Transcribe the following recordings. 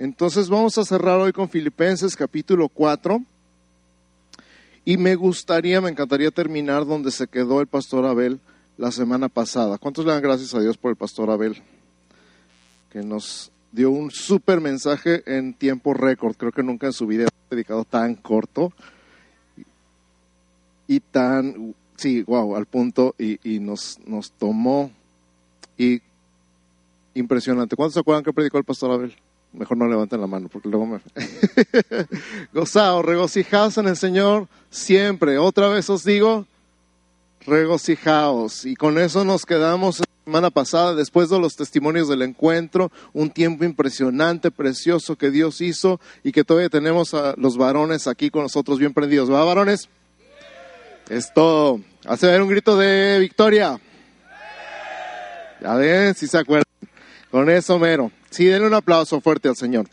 Entonces vamos a cerrar hoy con Filipenses capítulo 4. Y me gustaría, me encantaría terminar donde se quedó el pastor Abel la semana pasada. ¿Cuántos le dan gracias a Dios por el pastor Abel? Que nos dio un súper mensaje en tiempo récord. Creo que nunca en su vida ha dedicado tan corto y tan, sí, wow, al punto y, y nos, nos tomó y impresionante. ¿Cuántos se acuerdan que predicó el pastor Abel? Mejor no levanten la mano porque luego me... Gozaos, regocijaos en el Señor siempre. Otra vez os digo, regocijaos. Y con eso nos quedamos la semana pasada, después de los testimonios del encuentro, un tiempo impresionante, precioso que Dios hizo y que todavía tenemos a los varones aquí con nosotros bien prendidos. ¿Va, varones? Esto, hace ver un grito de victoria. Ya ven, si se acuerdan. Con eso mero. Sí, denle un aplauso fuerte al Señor.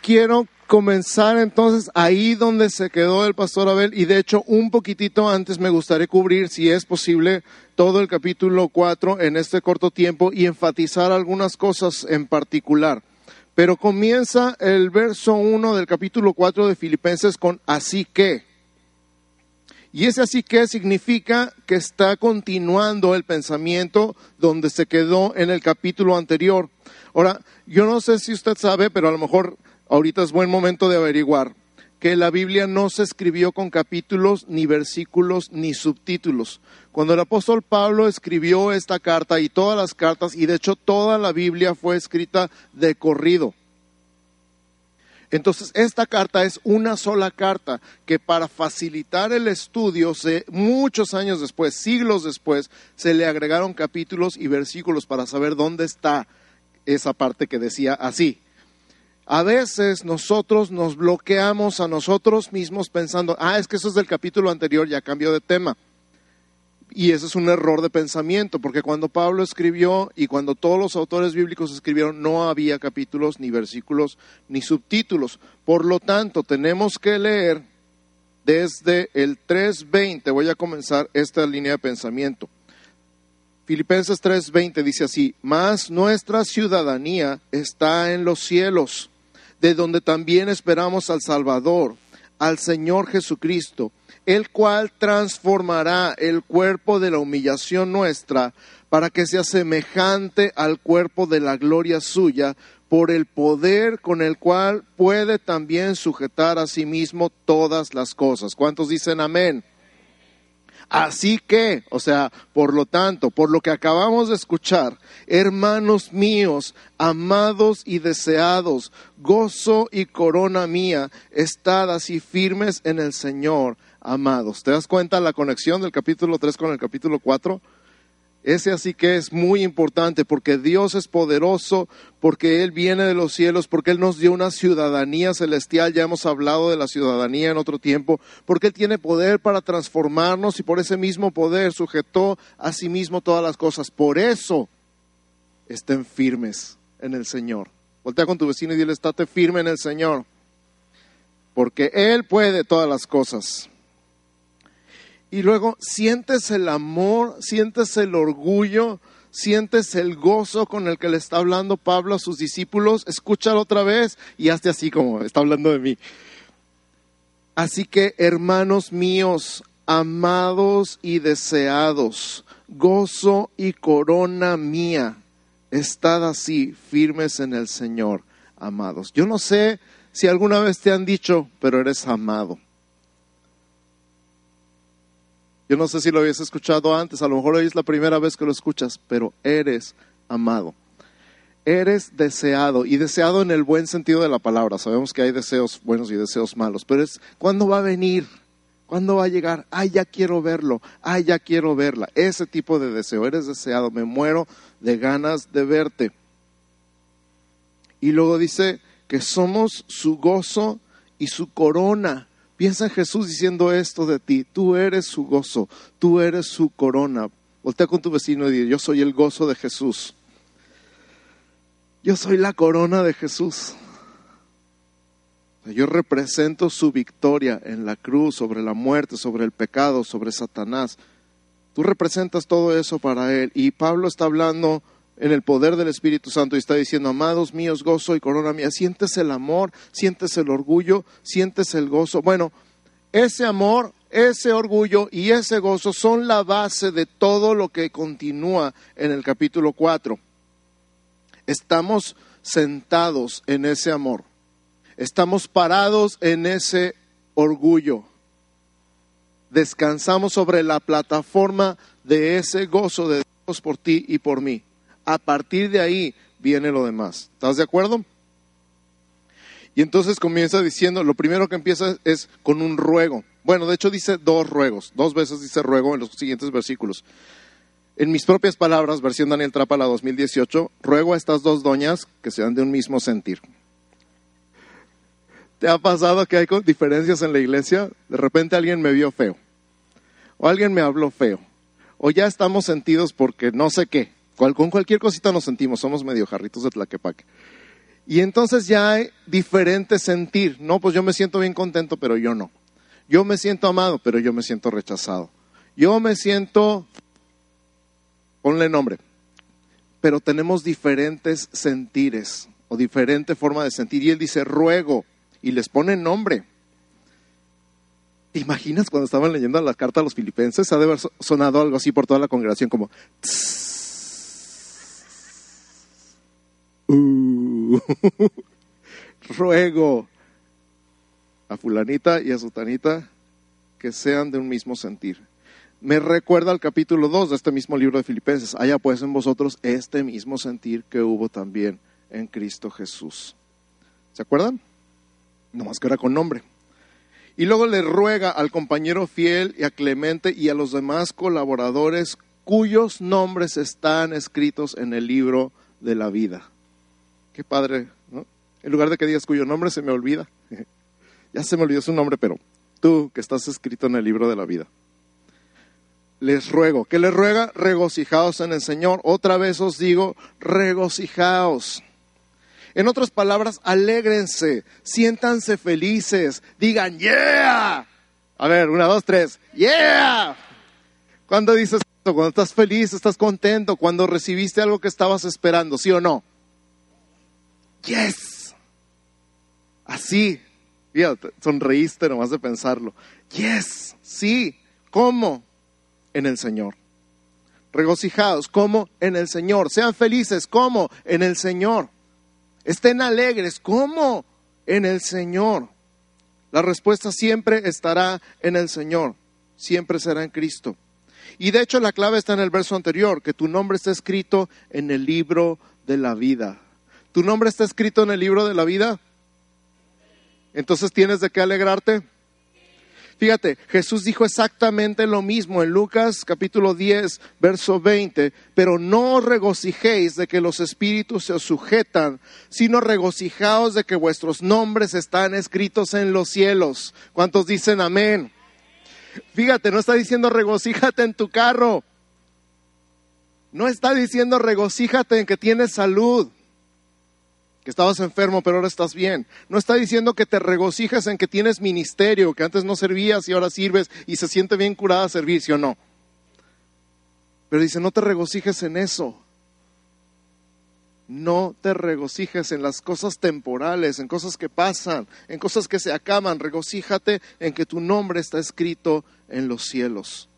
Quiero comenzar entonces ahí donde se quedó el pastor Abel y de hecho un poquitito antes me gustaría cubrir, si es posible, todo el capítulo 4 en este corto tiempo y enfatizar algunas cosas en particular. Pero comienza el verso 1 del capítulo 4 de Filipenses con así que. Y ese así que significa que está continuando el pensamiento donde se quedó en el capítulo anterior. Ahora, yo no sé si usted sabe, pero a lo mejor ahorita es buen momento de averiguar que la Biblia no se escribió con capítulos, ni versículos, ni subtítulos. Cuando el apóstol Pablo escribió esta carta y todas las cartas, y de hecho toda la Biblia fue escrita de corrido. Entonces, esta carta es una sola carta que para facilitar el estudio, muchos años después, siglos después, se le agregaron capítulos y versículos para saber dónde está esa parte que decía así. A veces nosotros nos bloqueamos a nosotros mismos pensando, ah, es que eso es del capítulo anterior, ya cambió de tema. Y ese es un error de pensamiento, porque cuando Pablo escribió y cuando todos los autores bíblicos escribieron, no había capítulos, ni versículos, ni subtítulos. Por lo tanto, tenemos que leer desde el 3.20. Voy a comenzar esta línea de pensamiento. Filipenses 3:20 dice así, mas nuestra ciudadanía está en los cielos, de donde también esperamos al Salvador, al Señor Jesucristo el cual transformará el cuerpo de la humillación nuestra para que sea semejante al cuerpo de la gloria suya, por el poder con el cual puede también sujetar a sí mismo todas las cosas. ¿Cuántos dicen amén? Así que, o sea, por lo tanto, por lo que acabamos de escuchar, hermanos míos, amados y deseados, gozo y corona mía, estad así firmes en el Señor amados. ¿Te das cuenta la conexión del capítulo 3 con el capítulo 4? Ese así que es muy importante porque Dios es poderoso, porque Él viene de los cielos, porque Él nos dio una ciudadanía celestial, ya hemos hablado de la ciudadanía en otro tiempo, porque Él tiene poder para transformarnos y por ese mismo poder sujetó a sí mismo todas las cosas. Por eso estén firmes en el Señor. Voltea con tu vecino y dile, estate firme en el Señor, porque Él puede todas las cosas. Y luego sientes el amor, sientes el orgullo, sientes el gozo con el que le está hablando Pablo a sus discípulos. Escúchalo otra vez y hazte así como está hablando de mí. Así que, hermanos míos, amados y deseados, gozo y corona mía, estad así firmes en el Señor, amados. Yo no sé si alguna vez te han dicho, pero eres amado. Yo no sé si lo habías escuchado antes, a lo mejor hoy es la primera vez que lo escuchas, pero eres amado. Eres deseado y deseado en el buen sentido de la palabra. Sabemos que hay deseos buenos y deseos malos, pero es ¿cuándo va a venir? ¿Cuándo va a llegar? Ay, ya quiero verlo. Ay, ya quiero verla. Ese tipo de deseo. Eres deseado. Me muero de ganas de verte. Y luego dice que somos su gozo y su corona. Piensa en Jesús diciendo esto de ti. Tú eres su gozo, tú eres su corona. Voltea con tu vecino y di, yo soy el gozo de Jesús. Yo soy la corona de Jesús. Yo represento su victoria en la cruz, sobre la muerte, sobre el pecado, sobre Satanás. Tú representas todo eso para Él. Y Pablo está hablando en el poder del Espíritu Santo y está diciendo, amados míos, gozo y corona mía, sientes el amor, sientes el orgullo, sientes el gozo. Bueno, ese amor, ese orgullo y ese gozo son la base de todo lo que continúa en el capítulo 4. Estamos sentados en ese amor, estamos parados en ese orgullo, descansamos sobre la plataforma de ese gozo de Dios por ti y por mí. A partir de ahí viene lo demás. ¿Estás de acuerdo? Y entonces comienza diciendo, lo primero que empieza es con un ruego. Bueno, de hecho dice dos ruegos, dos veces dice ruego en los siguientes versículos. En mis propias palabras, versión Daniel Trapala 2018, ruego a estas dos doñas que sean de un mismo sentir. ¿Te ha pasado que hay diferencias en la iglesia? De repente alguien me vio feo, o alguien me habló feo, o ya estamos sentidos porque no sé qué. Con cualquier cosita nos sentimos, somos medio jarritos de tlaquepaque. Y entonces ya hay diferente sentir. No, pues yo me siento bien contento, pero yo no. Yo me siento amado, pero yo me siento rechazado. Yo me siento, ponle nombre, pero tenemos diferentes sentires o diferente forma de sentir. Y él dice, ruego, y les pone nombre. ¿Te imaginas cuando estaban leyendo la carta a los filipenses? Ha de haber sonado algo así por toda la congregación, como... Uh, ruego a fulanita y a sutanita que sean de un mismo sentir. Me recuerda al capítulo 2 de este mismo libro de Filipenses. Haya pues en vosotros este mismo sentir que hubo también en Cristo Jesús. ¿Se acuerdan? No más que era con nombre. Y luego le ruega al compañero fiel y a Clemente y a los demás colaboradores cuyos nombres están escritos en el libro de la vida. Qué padre, ¿no? En lugar de que digas cuyo nombre se me olvida. ya se me olvidó su nombre, pero tú que estás escrito en el libro de la vida. Les ruego, ¿qué les ruega? Regocijaos en el Señor. Otra vez os digo, regocijaos. En otras palabras, alégrense, siéntanse felices, digan, yeah. A ver, una, dos, tres, yeah. Cuando dices esto, cuando estás feliz, estás contento, cuando recibiste algo que estabas esperando, ¿sí o no? Yes. Así, sonreíste nomás de pensarlo. Yes, sí. ¿Cómo? En el Señor. Regocijados, ¿cómo? En el Señor. Sean felices, ¿cómo? En el Señor. Estén alegres, ¿cómo? En el Señor. La respuesta siempre estará en el Señor, siempre será en Cristo. Y de hecho la clave está en el verso anterior, que tu nombre está escrito en el libro de la vida. ¿Tu nombre está escrito en el libro de la vida? Entonces tienes de qué alegrarte. Fíjate, Jesús dijo exactamente lo mismo en Lucas capítulo 10, verso 20, pero no os regocijéis de que los espíritus se os sujetan, sino regocijaos de que vuestros nombres están escritos en los cielos. ¿Cuántos dicen amén? Fíjate, no está diciendo regocíjate en tu carro. No está diciendo regocíjate en que tienes salud que estabas enfermo pero ahora estás bien. No está diciendo que te regocijas en que tienes ministerio, que antes no servías y ahora sirves y se siente bien curada servir, ¿sí o no? Pero dice, no te regocijes en eso. No te regocijes en las cosas temporales, en cosas que pasan, en cosas que se acaban. Regocíjate en que tu nombre está escrito en los cielos.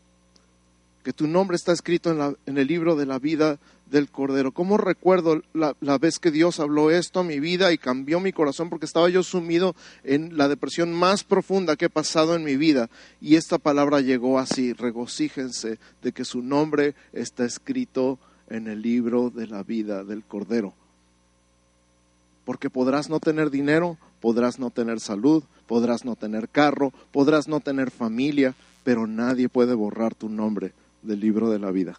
Que tu nombre está escrito en, en el libro de la vida del Cordero. ¿Cómo recuerdo la, vez que Dios habló esto a mi vida y cambió mi corazón porque estaba yo sumido en la depresión más profunda que he pasado en mi vida? Y esta palabra llegó así, regocíjense de que su nombre está escrito en el libro de la vida del Cordero. Porque podrás no tener dinero, podrás no tener salud, podrás no tener carro, podrás no tener familia, pero nadie puede borrar tu nombre del libro de la vida.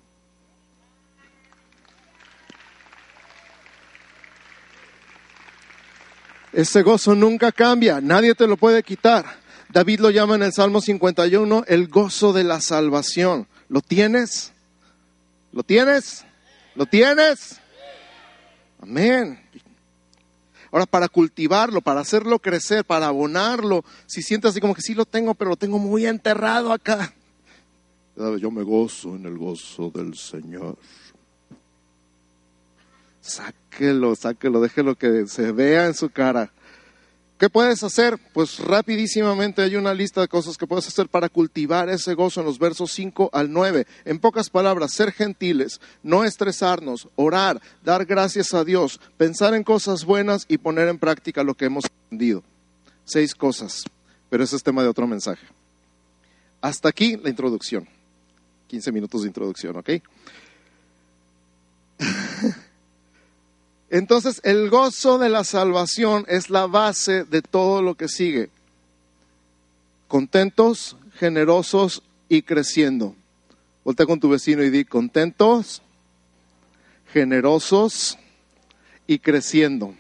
Ese gozo nunca cambia, nadie te lo puede quitar. David lo llama en el Salmo 51 el gozo de la salvación. ¿Lo tienes? ¿Lo tienes? ¿Lo tienes? Amén. Ahora, para cultivarlo, para hacerlo crecer, para abonarlo, si sientes así como que sí lo tengo, pero lo tengo muy enterrado acá. Yo me gozo en el gozo del Señor. Sáquelo, sáquelo, déjelo que se vea en su cara. ¿Qué puedes hacer? Pues rapidísimamente hay una lista de cosas que puedes hacer para cultivar ese gozo en los versos 5 al 9. En pocas palabras, ser gentiles, no estresarnos, orar, dar gracias a Dios, pensar en cosas buenas y poner en práctica lo que hemos aprendido. Seis cosas, pero ese es tema de otro mensaje. Hasta aquí la introducción. 15 minutos de introducción, ¿ok? Entonces, el gozo de la salvación es la base de todo lo que sigue. Contentos, generosos y creciendo. Voltea con tu vecino y di contentos, generosos y creciendo.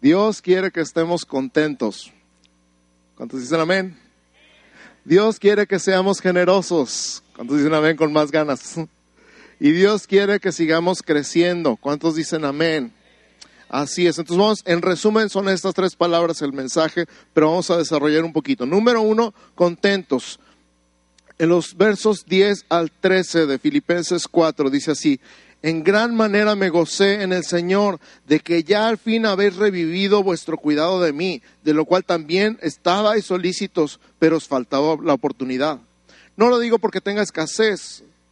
Dios quiere que estemos contentos. ¿Cuántos dicen amén? Dios quiere que seamos generosos. ¿Cuántos dicen amén con más ganas? Y Dios quiere que sigamos creciendo. ¿Cuántos dicen amén? Así es. Entonces vamos, en resumen son estas tres palabras el mensaje, pero vamos a desarrollar un poquito. Número uno, contentos. En los versos 10 al 13 de Filipenses 4 dice así, en gran manera me gocé en el Señor de que ya al fin habéis revivido vuestro cuidado de mí, de lo cual también estabais solícitos, pero os faltaba la oportunidad. No lo digo porque tenga escasez,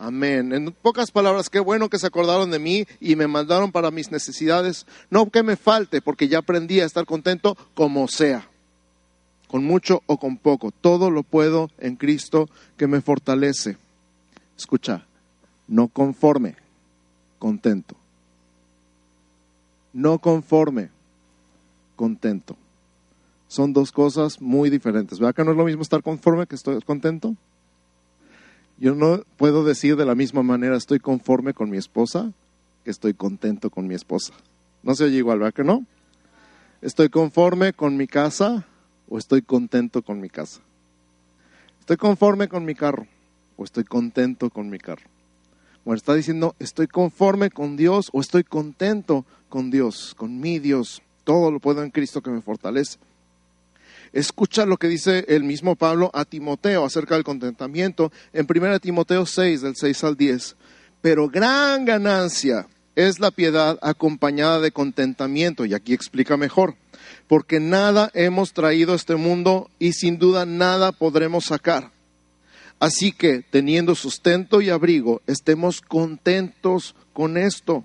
Amén. En pocas palabras, qué bueno que se acordaron de mí y me mandaron para mis necesidades. No que me falte, porque ya aprendí a estar contento como sea. Con mucho o con poco. Todo lo puedo en Cristo que me fortalece. Escucha, no conforme, contento. No conforme, contento. Son dos cosas muy diferentes. ¿Verdad que no es lo mismo estar conforme que estoy contento? Yo no puedo decir de la misma manera estoy conforme con mi esposa que estoy contento con mi esposa. No se oye igual, ¿verdad que no? ¿Estoy conforme con mi casa o estoy contento con mi casa? ¿Estoy conforme con mi carro o estoy contento con mi carro? Bueno, está diciendo, estoy conforme con Dios o estoy contento con Dios, con mi Dios. Todo lo puedo en Cristo que me fortalece. Escucha lo que dice el mismo Pablo a Timoteo acerca del contentamiento en 1 Timoteo 6, del 6 al 10. Pero gran ganancia es la piedad acompañada de contentamiento, y aquí explica mejor, porque nada hemos traído a este mundo y sin duda nada podremos sacar. Así que, teniendo sustento y abrigo, estemos contentos con esto.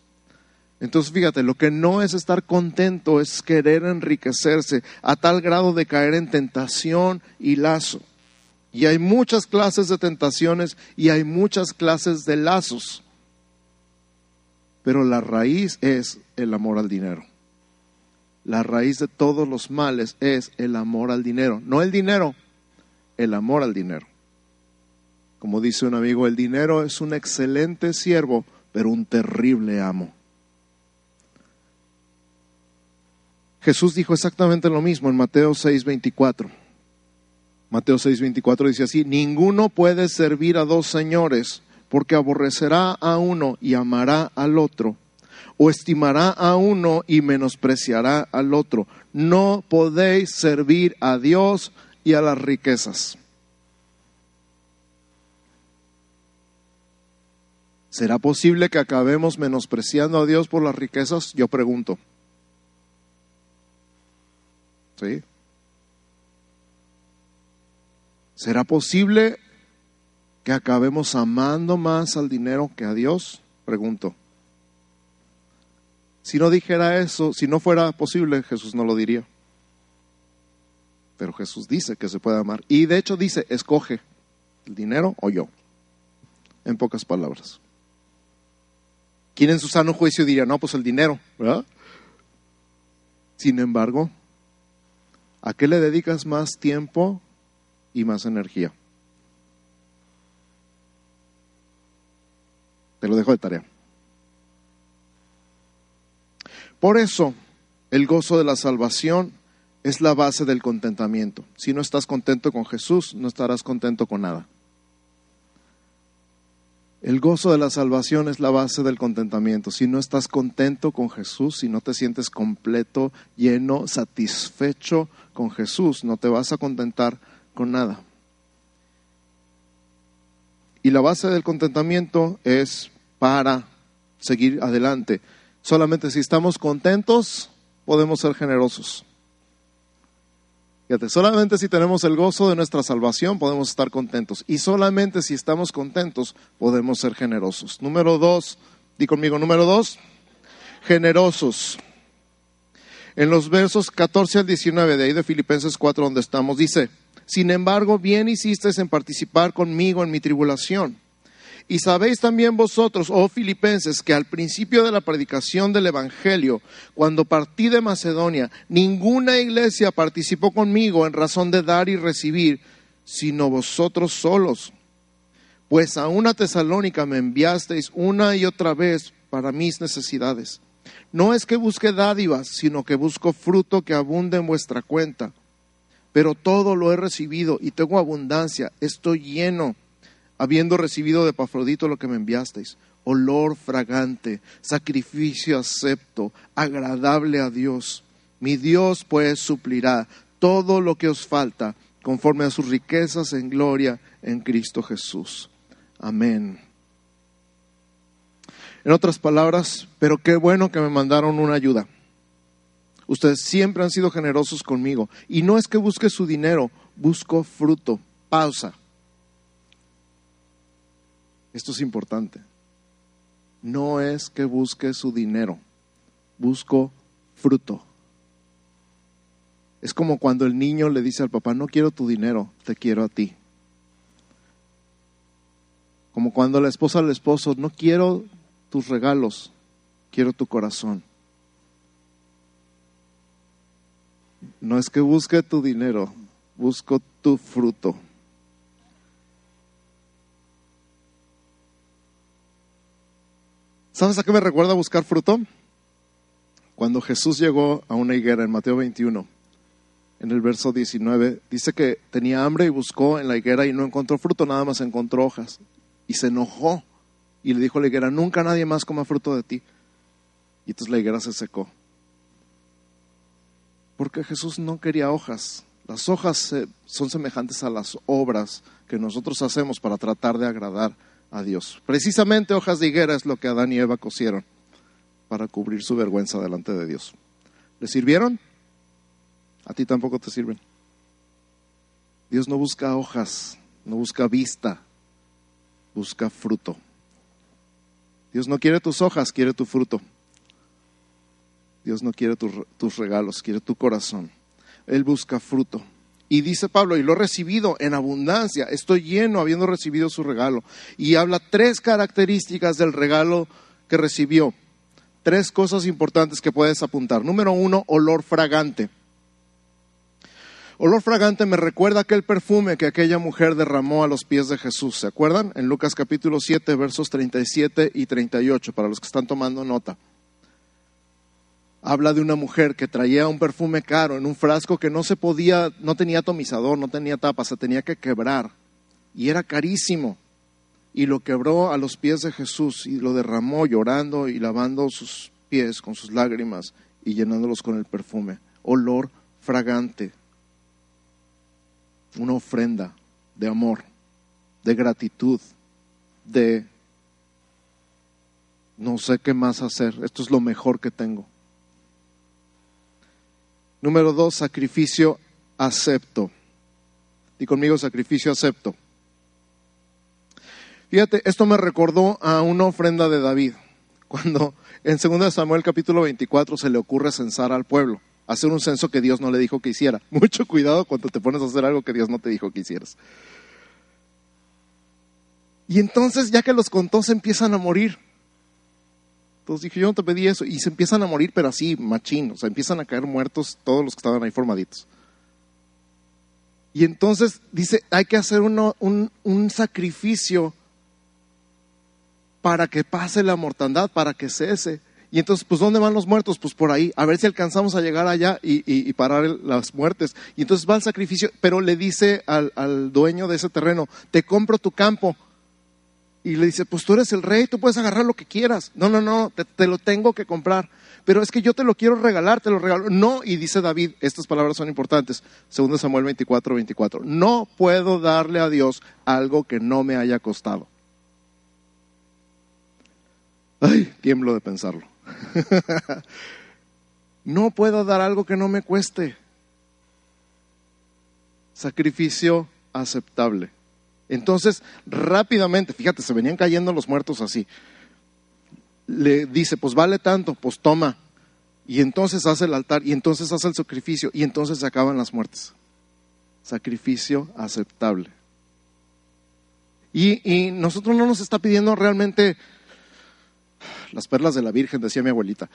Entonces fíjate, lo que no es estar contento es querer enriquecerse a tal grado de caer en tentación y lazo. Y hay muchas clases de tentaciones y hay muchas clases de lazos. Pero la raíz es el amor al dinero. La raíz de todos los males es el amor al dinero. No el dinero, el amor al dinero. Como dice un amigo, el dinero es un excelente siervo, pero un terrible amo. Jesús dijo exactamente lo mismo en Mateo 6:24. Mateo 6:24 dice así, ninguno puede servir a dos señores, porque aborrecerá a uno y amará al otro, o estimará a uno y menospreciará al otro. No podéis servir a Dios y a las riquezas. ¿Será posible que acabemos menospreciando a Dios por las riquezas? Yo pregunto. ¿Será posible que acabemos amando más al dinero que a Dios? Pregunto. Si no dijera eso, si no fuera posible, Jesús no lo diría. Pero Jesús dice que se puede amar. Y de hecho dice, escoge el dinero o yo. En pocas palabras. ¿Quién en su sano juicio diría, no, pues el dinero, ¿verdad? Sin embargo, ¿a qué le dedicas más tiempo y más energía? Te lo dejo de tarea. Por eso, el gozo de la salvación es la base del contentamiento. Si no estás contento con Jesús, no estarás contento con nada. El gozo de la salvación es la base del contentamiento. Si no estás contento con Jesús, si no te sientes completo, lleno, satisfecho con Jesús, no te vas a contentar con nada. Y la base del contentamiento es para seguir adelante. Solamente si estamos contentos, podemos ser generosos. Solamente si tenemos el gozo de nuestra salvación podemos estar contentos. Y solamente si estamos contentos podemos ser generosos. Número dos, di conmigo, número dos, generosos. En los versos 14 al 19 de ahí de Filipenses 4 donde estamos, dice, sin embargo, bien hicisteis en participar conmigo en mi tribulación y sabéis también vosotros, oh filipenses, que al principio de la predicación del Evangelio, cuando partí de Macedonia, ninguna iglesia participó conmigo en razón de dar y recibir, sino vosotros solos. Pues a una tesalónica me enviasteis una y otra vez para mis necesidades. No es que busque dádivas, sino que busco fruto que abunde en vuestra cuenta. Pero todo lo he recibido y tengo abundancia, estoy lleno habiendo recibido de Pafrodito lo que me enviasteis, olor fragante, sacrificio acepto, agradable a Dios. Mi Dios pues suplirá todo lo que os falta conforme a sus riquezas en gloria en Cristo Jesús. Amén. En otras palabras, pero qué bueno que me mandaron una ayuda. Ustedes siempre han sido generosos conmigo. Y no es que busque su dinero, busco fruto. Pausa. Esto es importante. No es que busque su dinero, busco fruto. Es como cuando el niño le dice al papá, no quiero tu dinero, te quiero a ti. Como cuando la esposa al esposo, no quiero tus regalos, quiero tu corazón. No es que busque tu dinero, busco tu fruto. ¿Sabes a qué me recuerda buscar fruto? Cuando Jesús llegó a una higuera en Mateo 21, en el verso 19, dice que tenía hambre y buscó en la higuera y no encontró fruto, nada más encontró hojas. Y se enojó y le dijo a la higuera, nunca nadie más coma fruto de ti. Y entonces la higuera se secó. Porque Jesús no quería hojas. Las hojas son semejantes a las obras que nosotros hacemos para tratar de agradar a Dios. Precisamente hojas de higuera es lo que Adán y Eva cosieron para cubrir su vergüenza delante de Dios. ¿Le sirvieron? A ti tampoco te sirven. Dios no busca hojas, no busca vista, busca fruto. Dios no quiere tus hojas, quiere tu fruto. Dios no quiere tus regalos, quiere tu corazón. Él busca fruto. Y dice Pablo, y lo he recibido en abundancia, estoy lleno habiendo recibido su regalo. Y habla tres características del regalo que recibió. Tres cosas importantes que puedes apuntar. Número uno, olor fragante. Olor fragante me recuerda aquel perfume que aquella mujer derramó a los pies de Jesús. ¿Se acuerdan? En Lucas capítulo 7, versos 37 y 38, para los que están tomando nota habla de una mujer que traía un perfume caro en un frasco que no se podía, no tenía atomizador, no tenía tapa, se tenía que quebrar. Y era carísimo. Y lo quebró a los pies de Jesús y lo derramó llorando y lavando sus pies con sus lágrimas y llenándolos con el perfume. Olor fragante. Una ofrenda de amor, de gratitud, de no sé qué más hacer. Esto es lo mejor que tengo. Número dos, sacrificio acepto. Y conmigo sacrificio acepto. Fíjate, esto me recordó a una ofrenda de David, cuando en 2 Samuel capítulo 24 se le ocurre censar al pueblo, hacer un censo que Dios no le dijo que hiciera. Mucho cuidado cuando te pones a hacer algo que Dios no te dijo que hicieras. Y entonces, ya que los contó, se empiezan a morir. Dije, yo no te pedí eso. Y se empiezan a morir, pero así, machín. O sea, empiezan a caer muertos todos los que estaban ahí formaditos. Y entonces dice, hay que hacer un, un sacrificio para que pase la mortandad, para que cese. Y entonces, pues, ¿dónde van los muertos? Pues por ahí, a ver si alcanzamos a llegar allá y, parar las muertes. Y entonces va al sacrificio, pero le dice al, dueño de ese terreno, te compro tu campo. Y le dice, pues tú eres el rey, tú puedes agarrar lo que quieras. No, no, no, te, lo tengo que comprar. Pero es que yo te lo quiero regalar, te lo regalo. No, y dice David, estas palabras son importantes, segundo Samuel 24, 24. No puedo darle a Dios algo que no me haya costado. Ay, tiemblo de pensarlo. no puedo dar algo que no me cueste. Sacrificio aceptable. Entonces, rápidamente, fíjate, se venían cayendo los muertos así. Le dice, pues vale tanto, pues toma. Y entonces hace el altar, y entonces hace el sacrificio, y entonces se acaban las muertes. Sacrificio aceptable. Y, y nosotros no nos está pidiendo realmente las perlas de la Virgen, decía mi abuelita.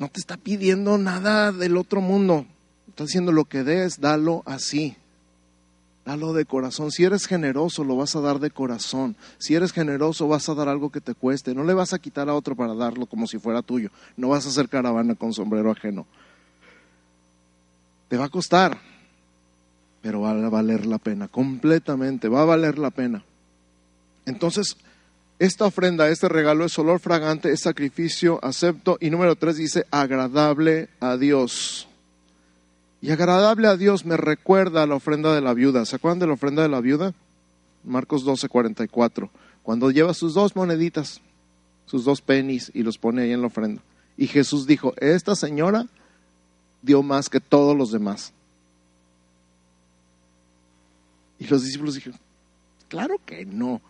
No te está pidiendo nada del otro mundo. Está diciendo lo que des, dalo así. Dalo de corazón. Si eres generoso, lo vas a dar de corazón. Si eres generoso, vas a dar algo que te cueste. No le vas a quitar a otro para darlo como si fuera tuyo. No vas a hacer caravana con sombrero ajeno. Te va a costar, pero va a valer la pena. Completamente, va a valer la pena. Entonces, esta ofrenda, este regalo es olor fragante, es sacrificio acepto. Y número tres dice agradable a Dios. Y agradable a Dios me recuerda la ofrenda de la viuda. ¿Se acuerdan de la ofrenda de la viuda? Marcos 12, 44. Cuando lleva sus dos moneditas, sus dos pennies y los pone ahí en la ofrenda. Y Jesús dijo, esta señora dio más que todos los demás. Y los discípulos dijeron, claro que no.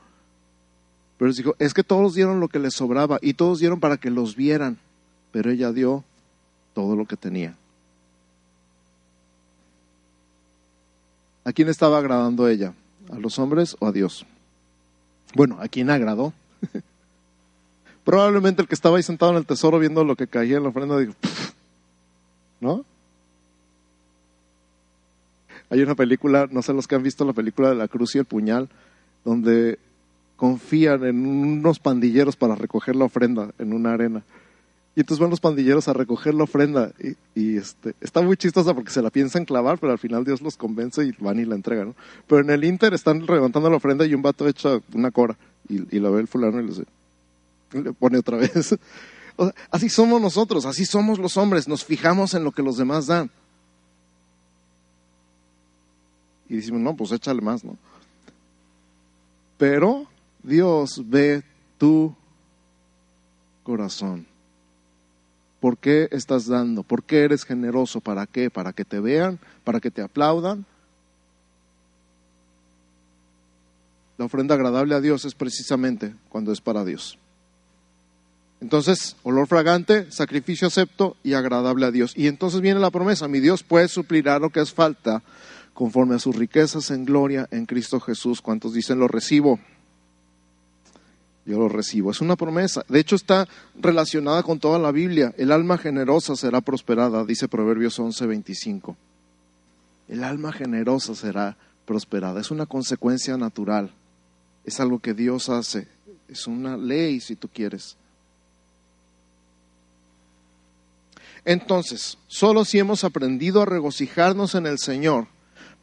Pero dijo, es que todos dieron lo que les sobraba y todos dieron para que los vieran, pero ella dio todo lo que tenía. ¿A quién estaba agradando ella? ¿A los hombres o a Dios? Bueno, ¿a quién agradó? Probablemente el que estaba ahí sentado en el tesoro viendo lo que caía en la ofrenda, dijo, ¿no? Hay una película, no sé los que han visto la película de la cruz y el puñal, donde confían en unos pandilleros para recoger la ofrenda en una arena. Y entonces van los pandilleros a recoger la ofrenda y, este, está muy chistosa porque se la piensan clavar, pero al final Dios los convence y van y la entregan. Pero en el Inter están levantando la ofrenda y un vato echa una cora y, y la ve el fulano y le, le pone otra vez. así somos nosotros, así somos los hombres, nos fijamos en lo que los demás dan. Y decimos, no, pues échale más, ¿no? Pero Dios ve tu corazón. ¿Por qué estás dando? ¿Por qué eres generoso? ¿Para qué? ¿Para que te vean? ¿Para que te aplaudan? La ofrenda agradable a Dios es precisamente cuando es para Dios. Entonces, olor fragante, sacrificio acepto y agradable a Dios. Y entonces viene la promesa, mi Dios puede suplirá lo que es falta conforme a sus riquezas en gloria en Cristo Jesús. ¿Cuántos dicen lo recibo? Yo lo recibo. Es una promesa. De hecho, está relacionada con toda la Biblia. El alma generosa será prosperada, dice Proverbios 11:25. El alma generosa será prosperada. Es una consecuencia natural. Es algo que Dios hace. Es una ley, si tú quieres. Entonces, solo si hemos aprendido a regocijarnos en el Señor,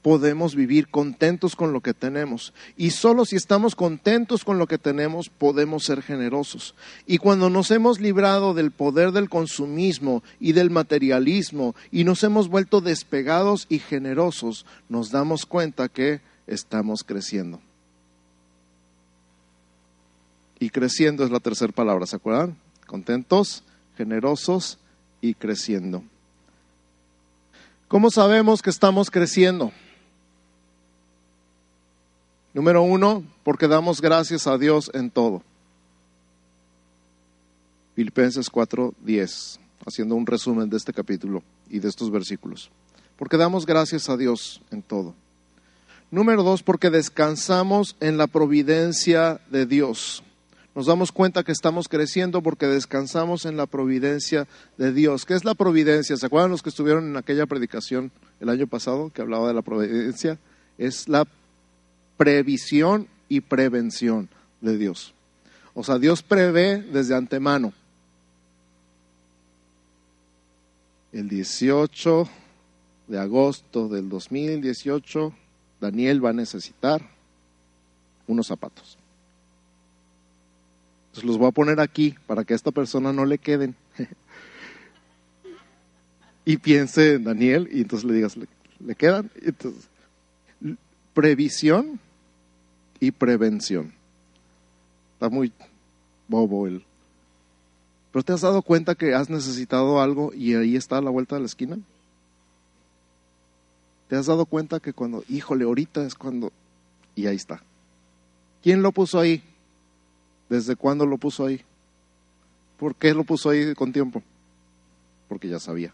podemos vivir contentos con lo que tenemos. Y solo si estamos contentos con lo que tenemos, podemos ser generosos. Y cuando nos hemos librado del poder del consumismo y del materialismo y nos hemos vuelto despegados y generosos, nos damos cuenta que estamos creciendo. Y creciendo es la tercera palabra, ¿se acuerdan? Contentos, generosos y creciendo. ¿Cómo sabemos que estamos creciendo? Número uno, porque damos gracias a Dios en todo. Filipenses 4:10, haciendo un resumen de este capítulo y de estos versículos. Porque damos gracias a Dios en todo. Número dos, porque descansamos en la providencia de Dios. nos damos cuenta que estamos creciendo porque descansamos en la providencia de Dios. ¿Qué es la providencia? ¿Se acuerdan los que estuvieron en aquella predicación el año pasado que hablaba de la providencia? Es la previsión y prevención de Dios. O sea, Dios prevé desde antemano. El 18 de agosto del 2018, Daniel va a necesitar unos zapatos. Entonces los voy a poner aquí para que a esta persona no le queden. y piense en Daniel y entonces le digas, ¿le, quedan? Entonces, previsión y prevención. Está muy bobo el... Pero te has dado cuenta que has necesitado algo y ahí está a la vuelta de la esquina. ¿Te has dado cuenta que cuando, híjole, ahorita es cuando... Y ahí está. ¿Quién lo puso ahí? ¿Desde cuándo lo puso ahí? ¿Por qué lo puso ahí con tiempo? Porque ya sabía.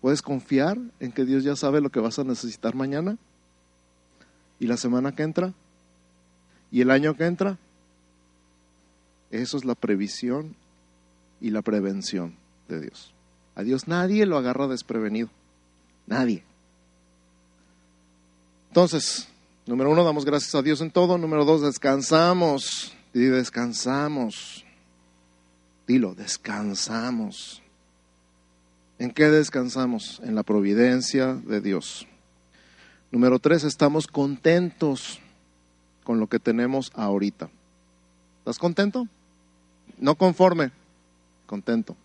¿Puedes confiar en que Dios ya sabe lo que vas a necesitar mañana? ¿Y la semana que entra? ¿Y el año que entra? Eso es la previsión y la prevención de Dios. A Dios nadie lo agarra desprevenido. Nadie. Entonces, número uno, damos gracias a Dios en todo. Número dos, descansamos. Y descansamos. Dilo, descansamos. ¿En qué descansamos? En la providencia de Dios. Número tres, estamos contentos con lo que tenemos ahorita. ¿Estás contento? No conforme, contento.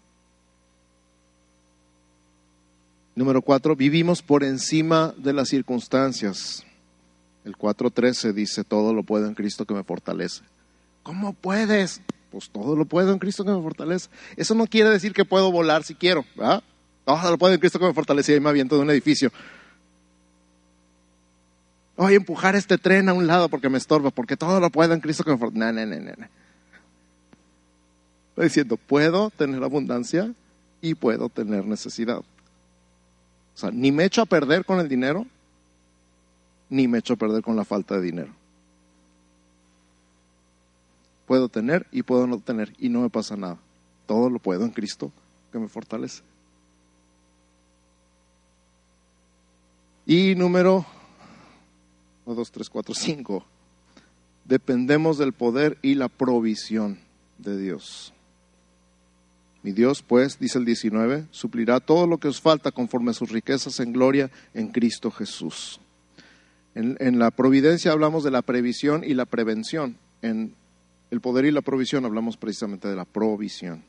Número cuatro, vivimos por encima de las circunstancias. El 4.13 dice, todo lo puedo en Cristo que me fortalece. ¿Cómo puedes? Pues todo lo puedo en Cristo que me fortalece. Eso no quiere decir que puedo volar si quiero, ¿verdad? Todo lo puedo en Cristo que me fortalece y ahí me aviento de un edificio. Voy a empujar este tren a un lado porque me estorba, porque todo lo puedo en Cristo que me fortalece. No, no, no, no. Estoy diciendo, puedo tener abundancia y puedo tener necesidad. O sea, ni me echo a perder con el dinero, ni me echo a perder con la falta de dinero. Puedo tener y puedo no tener y no me pasa nada. Todo lo puedo en Cristo que me fortalece. Y número 1, 2, 3, 4, 5. Dependemos del poder y la provisión de Dios. Mi Dios, pues, dice el 19, suplirá todo lo que os falta conforme a sus riquezas en gloria en Cristo Jesús. En, la providencia hablamos de la previsión y la prevención. En el poder y la provisión hablamos precisamente de la provisión.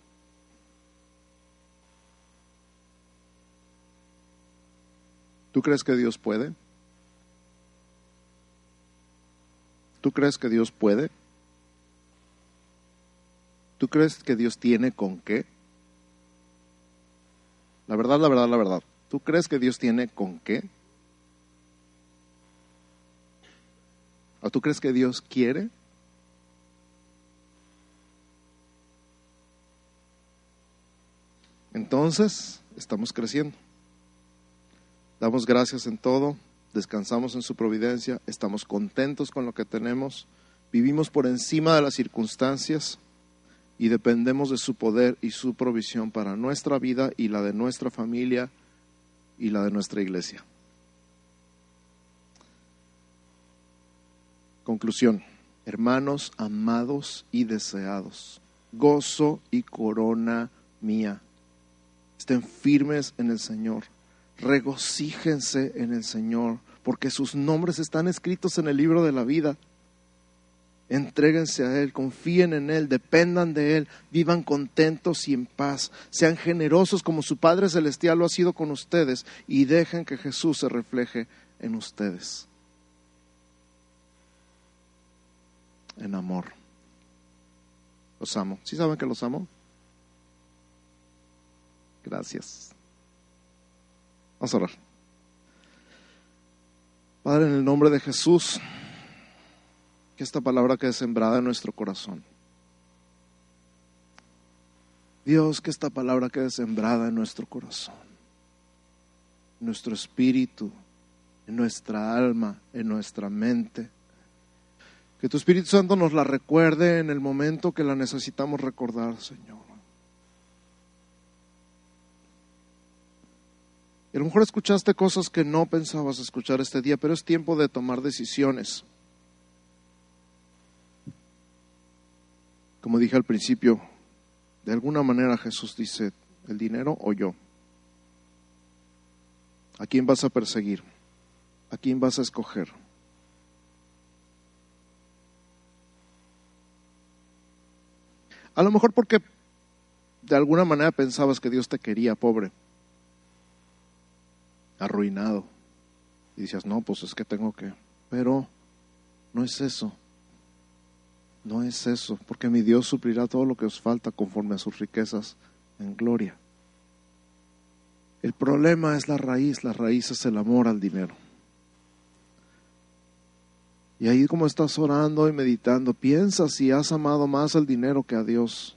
¿Tú crees que Dios puede? ¿Tú crees que Dios puede? ¿Tú crees que Dios tiene con qué? La verdad, la verdad, la verdad. ¿Tú crees que Dios tiene con qué? ¿O tú crees que Dios quiere? Entonces, estamos creciendo. Damos gracias en todo, descansamos en su providencia, estamos contentos con lo que tenemos, vivimos por encima de las circunstancias y dependemos de su poder y su provisión para nuestra vida y la de nuestra familia y la de nuestra iglesia. Conclusión, hermanos amados y deseados, gozo y corona mía, estén firmes en el Señor, regocíjense en el Señor, porque sus nombres están escritos en el libro de la vida Entréguense a Él, confíen en Él, dependan de Él, vivan contentos y en paz, sean generosos como su Padre Celestial lo ha sido con ustedes y dejen que Jesús se refleje en ustedes. En amor. Los amo. ¿Sí saben que los amo? Gracias. Vamos a orar. Padre, en el nombre de Jesús que esta palabra quede sembrada en nuestro corazón. Dios, que esta palabra quede sembrada en nuestro corazón, en nuestro espíritu, en nuestra alma, en nuestra mente. Que tu Espíritu Santo nos la recuerde en el momento que la necesitamos recordar, Señor. A lo mejor escuchaste cosas que no pensabas escuchar este día, pero es tiempo de tomar decisiones. Como dije al principio, de alguna manera Jesús dice, ¿el dinero o yo? ¿A quién vas a perseguir? ¿A quién vas a escoger? A lo mejor porque de alguna manera pensabas que Dios te quería pobre, arruinado. Y decías, no, pues es que tengo que. Pero no es eso. No es eso, porque mi Dios suplirá todo lo que os falta conforme a sus riquezas en gloria. El problema es la raíz, la raíz es el amor al dinero. Y ahí como estás orando y meditando, piensa si has amado más al dinero que a Dios.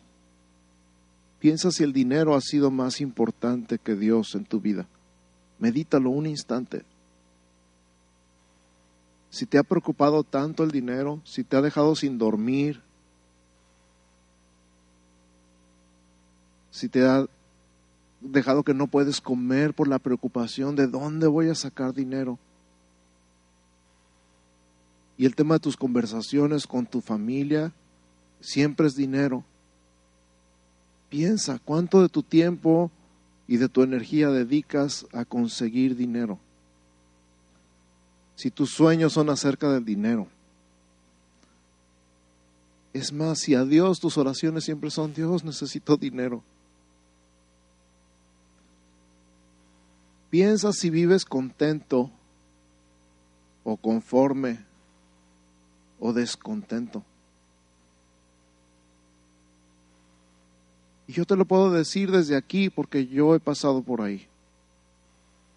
Piensa si el dinero ha sido más importante que Dios en tu vida. Medítalo un instante. Si te ha preocupado tanto el dinero, si te ha dejado sin dormir, si te ha dejado que no puedes comer por la preocupación de dónde voy a sacar dinero. Y el tema de tus conversaciones con tu familia siempre es dinero. Piensa cuánto de tu tiempo y de tu energía dedicas a conseguir dinero. Si tus sueños son acerca del dinero. Es más, si a Dios tus oraciones siempre son, Dios necesito dinero. Piensa si vives contento o conforme o descontento. Y yo te lo puedo decir desde aquí porque yo he pasado por ahí.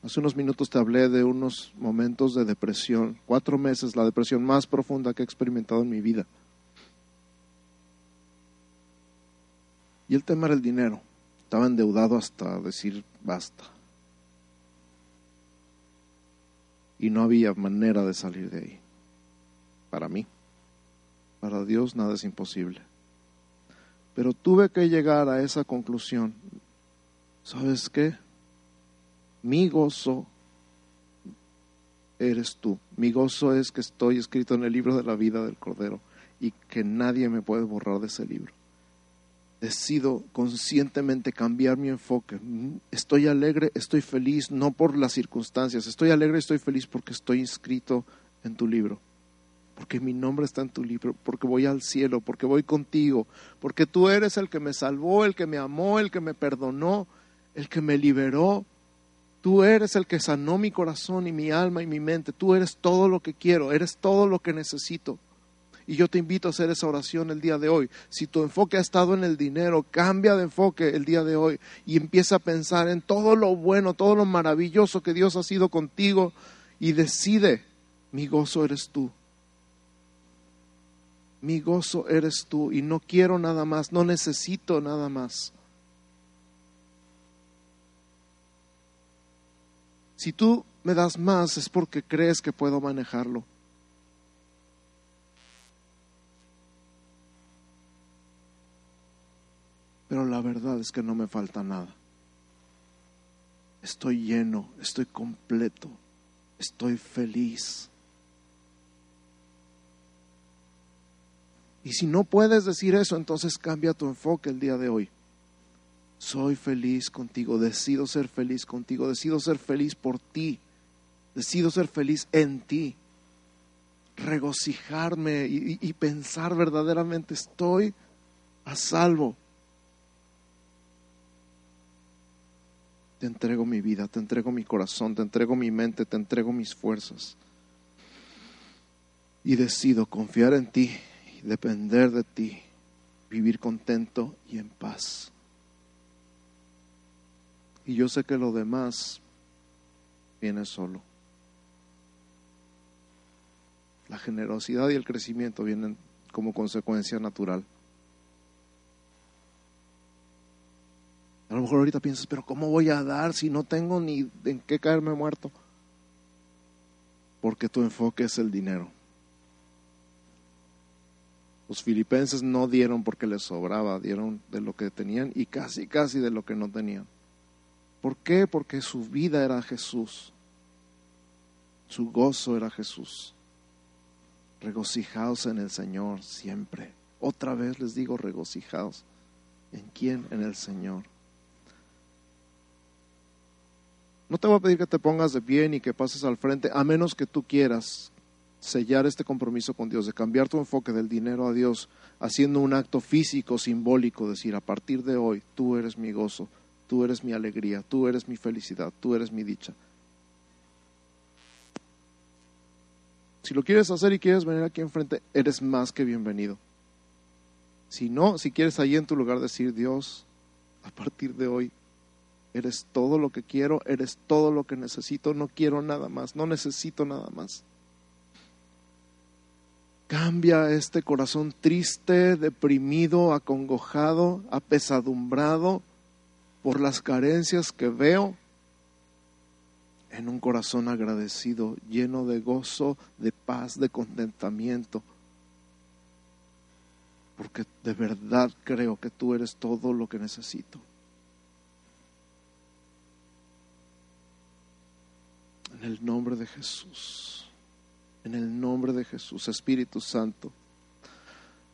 Hace unos minutos te hablé de unos momentos de depresión, cuatro meses, la depresión más profunda que he experimentado en mi vida. Y el tema era el dinero. Estaba endeudado hasta decir basta. y no había manera de salir de ahí. Para mí, para Dios nada es imposible. Pero tuve que llegar a esa conclusión. ¿Sabes qué? Mi gozo eres tú. Mi gozo es que estoy escrito en el libro de la vida del Cordero y que nadie me puede borrar de ese libro decido conscientemente cambiar mi enfoque. Estoy alegre, estoy feliz, no por las circunstancias. Estoy alegre, estoy feliz porque estoy inscrito en tu libro. Porque mi nombre está en tu libro, porque voy al cielo, porque voy contigo, porque tú eres el que me salvó, el que me amó, el que me perdonó, el que me liberó. Tú eres el que sanó mi corazón y mi alma y mi mente. Tú eres todo lo que quiero, eres todo lo que necesito. Y yo te invito a hacer esa oración el día de hoy. Si tu enfoque ha estado en el dinero, cambia de enfoque el día de hoy y empieza a pensar en todo lo bueno, todo lo maravilloso que Dios ha sido contigo y decide, mi gozo eres tú. Mi gozo eres tú y no quiero nada más, no necesito nada más. Si tú me das más es porque crees que puedo manejarlo. pero la verdad es que no me falta nada. Estoy lleno, estoy completo, estoy feliz. Y si no puedes decir eso, entonces cambia tu enfoque el día de hoy. Soy feliz contigo, decido ser feliz contigo, decido ser feliz por ti, decido ser feliz en ti, regocijarme y, pensar verdaderamente estoy a salvo Te entrego mi vida, te entrego mi corazón, te entrego mi mente, te entrego mis fuerzas. Y decido confiar en ti depender de ti, vivir contento y en paz. Y yo sé que lo demás viene solo. La generosidad y el crecimiento vienen como consecuencia natural. A lo mejor ahorita piensas, pero ¿cómo voy a dar si no tengo ni en qué caerme muerto? Porque tu enfoque es el dinero. Los filipenses no dieron porque les sobraba, dieron de lo que tenían y casi, casi de lo que no tenían. ¿Por qué? Porque su vida era Jesús. Su gozo era Jesús. Regocijaos en el Señor siempre. Otra vez les digo, regocijaos. ¿En quién? En el Señor. No te voy a pedir que te pongas de pie ni que pases al frente, a menos que tú quieras sellar este compromiso con Dios, de cambiar tu enfoque del dinero a Dios, haciendo un acto físico, simbólico, decir, a partir de hoy, tú eres mi gozo, tú eres mi alegría, tú eres mi felicidad, tú eres mi dicha. Si lo quieres hacer y quieres venir aquí enfrente, eres más que bienvenido. Si no, si quieres ahí en tu lugar decir, Dios, a partir de hoy, eres todo lo que quiero, eres todo lo que necesito, no quiero nada más, no necesito nada más. Cambia este corazón triste, deprimido, acongojado, apesadumbrado por las carencias que veo en un corazón agradecido, lleno de gozo, de paz, de contentamiento. Porque de verdad creo que tú eres todo lo que necesito. En el nombre de Jesús. En el nombre de Jesús, Espíritu Santo,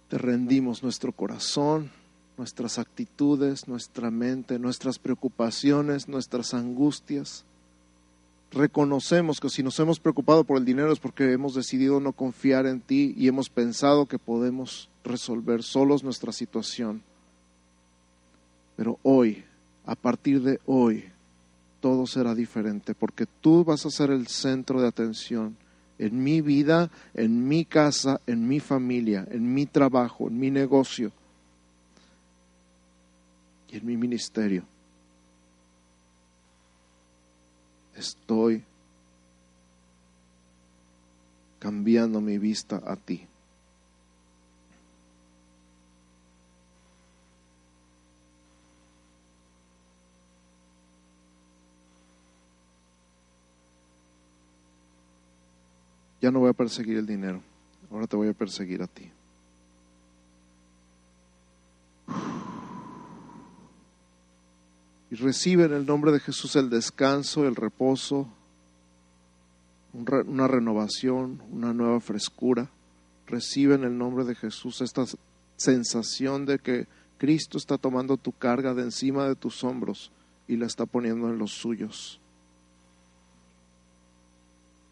te rendimos nuestro corazón, nuestras actitudes, nuestra mente, nuestras preocupaciones, nuestras angustias. Reconocemos que si nos hemos preocupado por el dinero es porque hemos decidido no confiar en ti y hemos pensado que podemos resolver solos nuestra situación. Pero hoy, a partir de hoy, todo será diferente porque tú vas a ser el centro de atención en mi vida, en mi casa, en mi familia, en mi trabajo, en mi negocio y en mi ministerio. Estoy cambiando mi vista a ti. Ya no voy a perseguir el dinero, ahora te voy a perseguir a ti. Y recibe en el nombre de Jesús el descanso, el reposo, una renovación, una nueva frescura. Recibe en el nombre de Jesús esta sensación de que Cristo está tomando tu carga de encima de tus hombros y la está poniendo en los suyos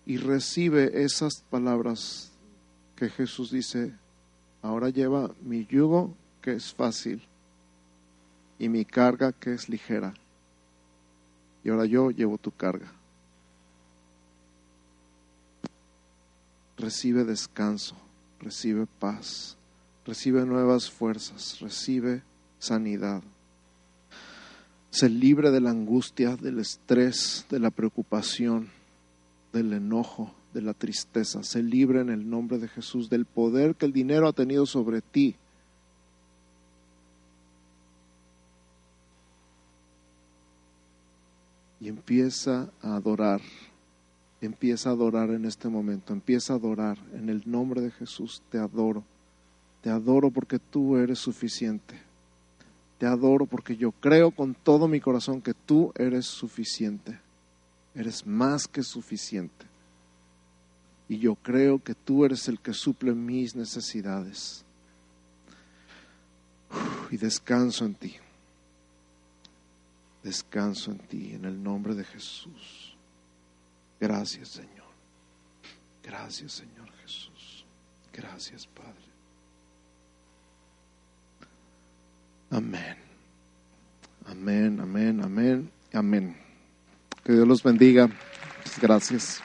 y recibe esas palabras que Jesús dice, ahora lleva mi yugo que es fácil y mi carga que es ligera. Y ahora yo llevo tu carga. Recibe descanso, recibe paz, recibe nuevas fuerzas, recibe sanidad. Se libre de la angustia, del estrés, de la preocupación del enojo, de la tristeza. Se libre en el nombre de Jesús del poder que el dinero ha tenido sobre ti. Y empieza a adorar. Empieza a adorar en este momento. Empieza a adorar en el nombre de Jesús. Te adoro. Te adoro porque tú eres suficiente. Te adoro porque yo creo con todo mi corazón que tú eres suficiente. Eres más que suficiente. Y yo creo que tú eres el que suple mis necesidades. Y descanso en ti. Descanso en ti, en el nombre de Jesús. Gracias, Señor. Gracias, Señor Jesús. Gracias, Padre. Amén. Amén, amén, amén, amén. Que Dios los bendiga. Gracias.